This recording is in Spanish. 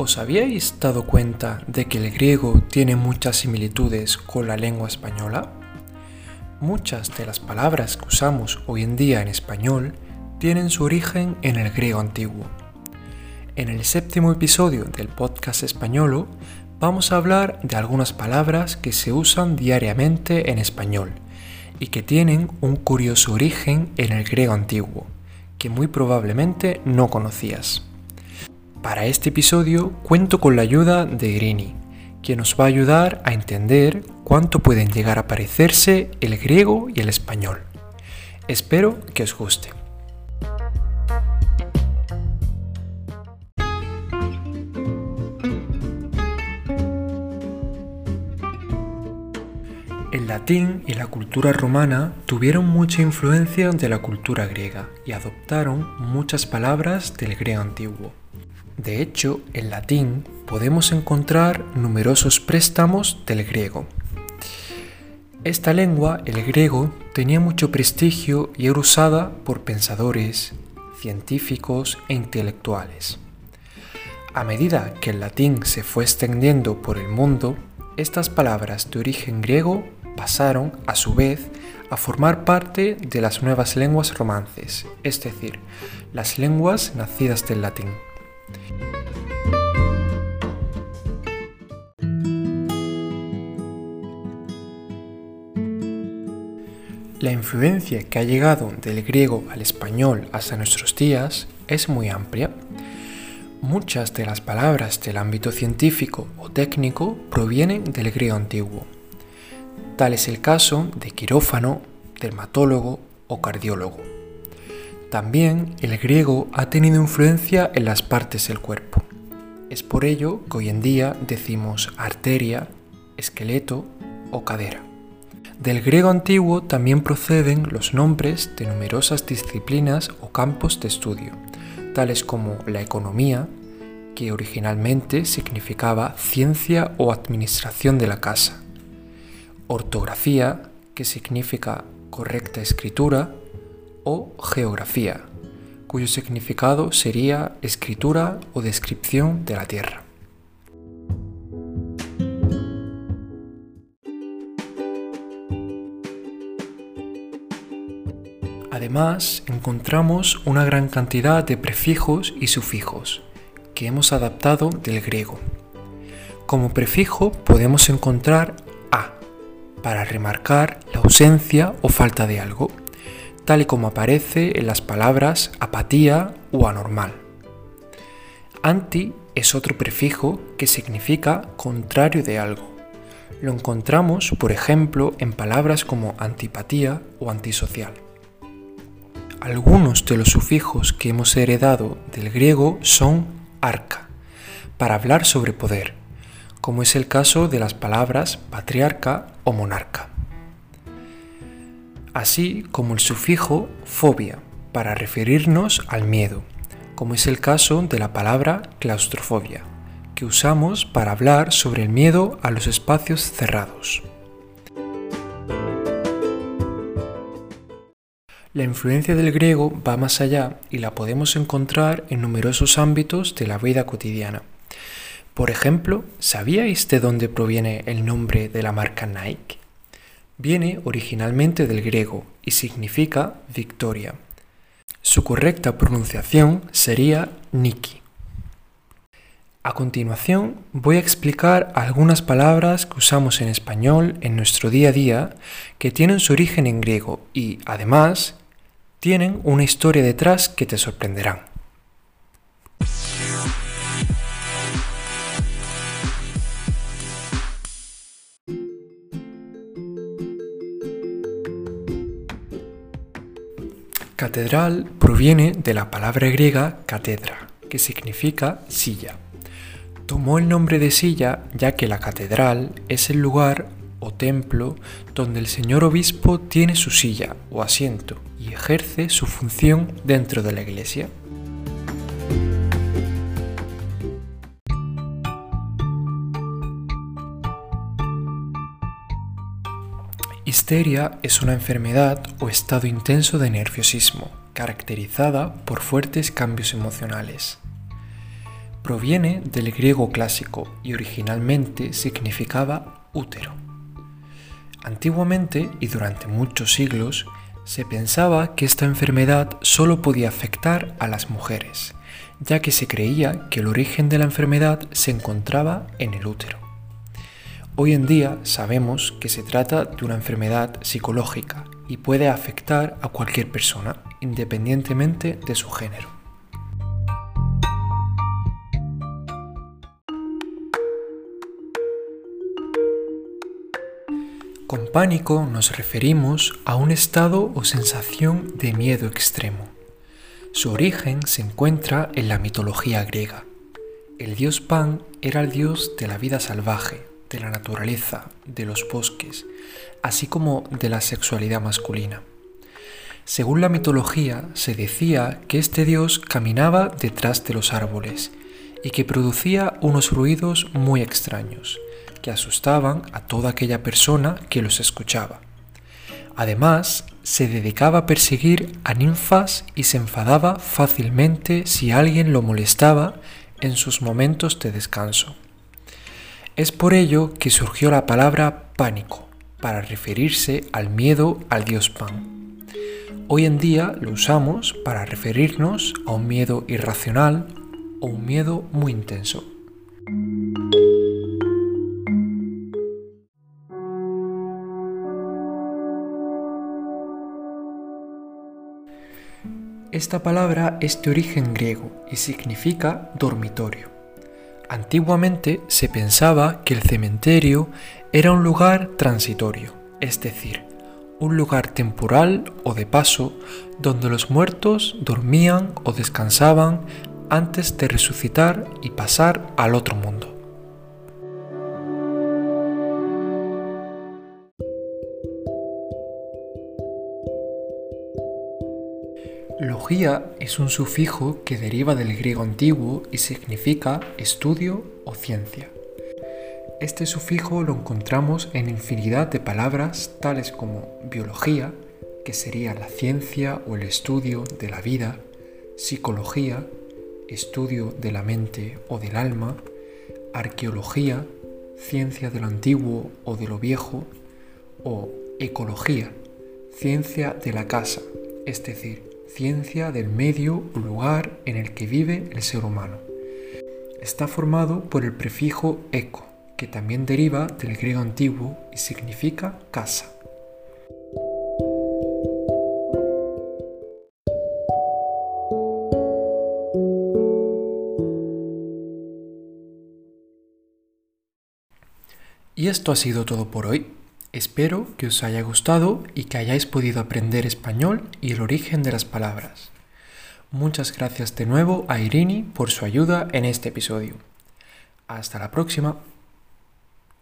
¿Os habíais dado cuenta de que el griego tiene muchas similitudes con la lengua española? Muchas de las palabras que usamos hoy en día en español tienen su origen en el griego antiguo. En el séptimo episodio del podcast españolo vamos a hablar de algunas palabras que se usan diariamente en español y que tienen un curioso origen en el griego antiguo, que muy probablemente no conocías. Para este episodio cuento con la ayuda de Irini, quien nos va a ayudar a entender cuánto pueden llegar a parecerse el griego y el español. Espero que os guste. El latín y la cultura romana tuvieron mucha influencia de la cultura griega y adoptaron muchas palabras del griego antiguo. De hecho, en latín podemos encontrar numerosos préstamos del griego. Esta lengua, el griego, tenía mucho prestigio y era usada por pensadores, científicos e intelectuales. A medida que el latín se fue extendiendo por el mundo, estas palabras de origen griego pasaron, a su vez, a formar parte de las nuevas lenguas romances, es decir, las lenguas nacidas del latín. La influencia que ha llegado del griego al español hasta nuestros días es muy amplia. Muchas de las palabras del ámbito científico o técnico provienen del griego antiguo. Tal es el caso de quirófano, dermatólogo o cardiólogo. También el griego ha tenido influencia en las partes del cuerpo. Es por ello que hoy en día decimos arteria, esqueleto o cadera. Del griego antiguo también proceden los nombres de numerosas disciplinas o campos de estudio, tales como la economía, que originalmente significaba ciencia o administración de la casa, ortografía, que significa correcta escritura, o geografía, cuyo significado sería escritura o descripción de la Tierra. Además, encontramos una gran cantidad de prefijos y sufijos que hemos adaptado del griego. Como prefijo podemos encontrar a para remarcar la ausencia o falta de algo tal y como aparece en las palabras apatía o anormal. Anti es otro prefijo que significa contrario de algo. Lo encontramos, por ejemplo, en palabras como antipatía o antisocial. Algunos de los sufijos que hemos heredado del griego son arca, para hablar sobre poder, como es el caso de las palabras patriarca o monarca así como el sufijo fobia, para referirnos al miedo, como es el caso de la palabra claustrofobia, que usamos para hablar sobre el miedo a los espacios cerrados. La influencia del griego va más allá y la podemos encontrar en numerosos ámbitos de la vida cotidiana. Por ejemplo, ¿sabíais de dónde proviene el nombre de la marca Nike? Viene originalmente del griego y significa victoria. Su correcta pronunciación sería Niki. A continuación voy a explicar algunas palabras que usamos en español en nuestro día a día que tienen su origen en griego y, además, tienen una historia detrás que te sorprenderán. Catedral proviene de la palabra griega catedra, que significa silla. Tomó el nombre de silla ya que la catedral es el lugar o templo donde el señor obispo tiene su silla o asiento y ejerce su función dentro de la iglesia. Histeria es una enfermedad o estado intenso de nerviosismo, caracterizada por fuertes cambios emocionales. proviene del griego clásico y originalmente significaba útero. Antiguamente y durante muchos siglos se pensaba que esta enfermedad solo podía afectar a las mujeres, ya que se creía que el origen de la enfermedad se encontraba en el útero. Hoy en día sabemos que se trata de una enfermedad psicológica y puede afectar a cualquier persona, independientemente de su género. Con pánico nos referimos a un estado o sensación de miedo extremo. Su origen se encuentra en la mitología griega. El dios Pan era el dios de la vida salvaje, de la naturaleza, de los bosques, así como de la sexualidad masculina. Según la mitología, se decía que este dios caminaba detrás de los árboles y que producía unos ruidos muy extraños, que asustaban a toda aquella persona que los escuchaba. Además, se dedicaba a perseguir a ninfas y se enfadaba fácilmente si alguien lo molestaba en sus momentos de descanso. Es por ello que surgió la palabra pánico, para referirse al miedo al dios Pan. Hoy en día lo usamos para referirnos a un miedo irracional o un miedo muy intenso. Esta palabra es de origen griego y significa dormitorio. Antiguamente se pensaba que el cementerio era un lugar transitorio, es decir, un lugar temporal o de paso donde los muertos dormían o descansaban antes de resucitar y pasar al otro mundo. Es un sufijo que deriva del griego antiguo y significa estudio o ciencia. Este sufijo lo encontramos en infinidad de palabras tales como biología, que sería la ciencia o el estudio de la vida, psicología, estudio de la mente o del alma, arqueología, ciencia de lo antiguo o de lo viejo, o ecología, ciencia de la casa, es decir, ciencia del medio o lugar en el que vive el ser humano. Está formado por el prefijo eco, que también deriva del griego antiguo y significa casa. Y esto ha sido todo por hoy. Espero que os haya gustado y que hayáis podido aprender español y el origen de las palabras. Muchas gracias de nuevo a Irini por su ayuda en este episodio. Hasta la próxima.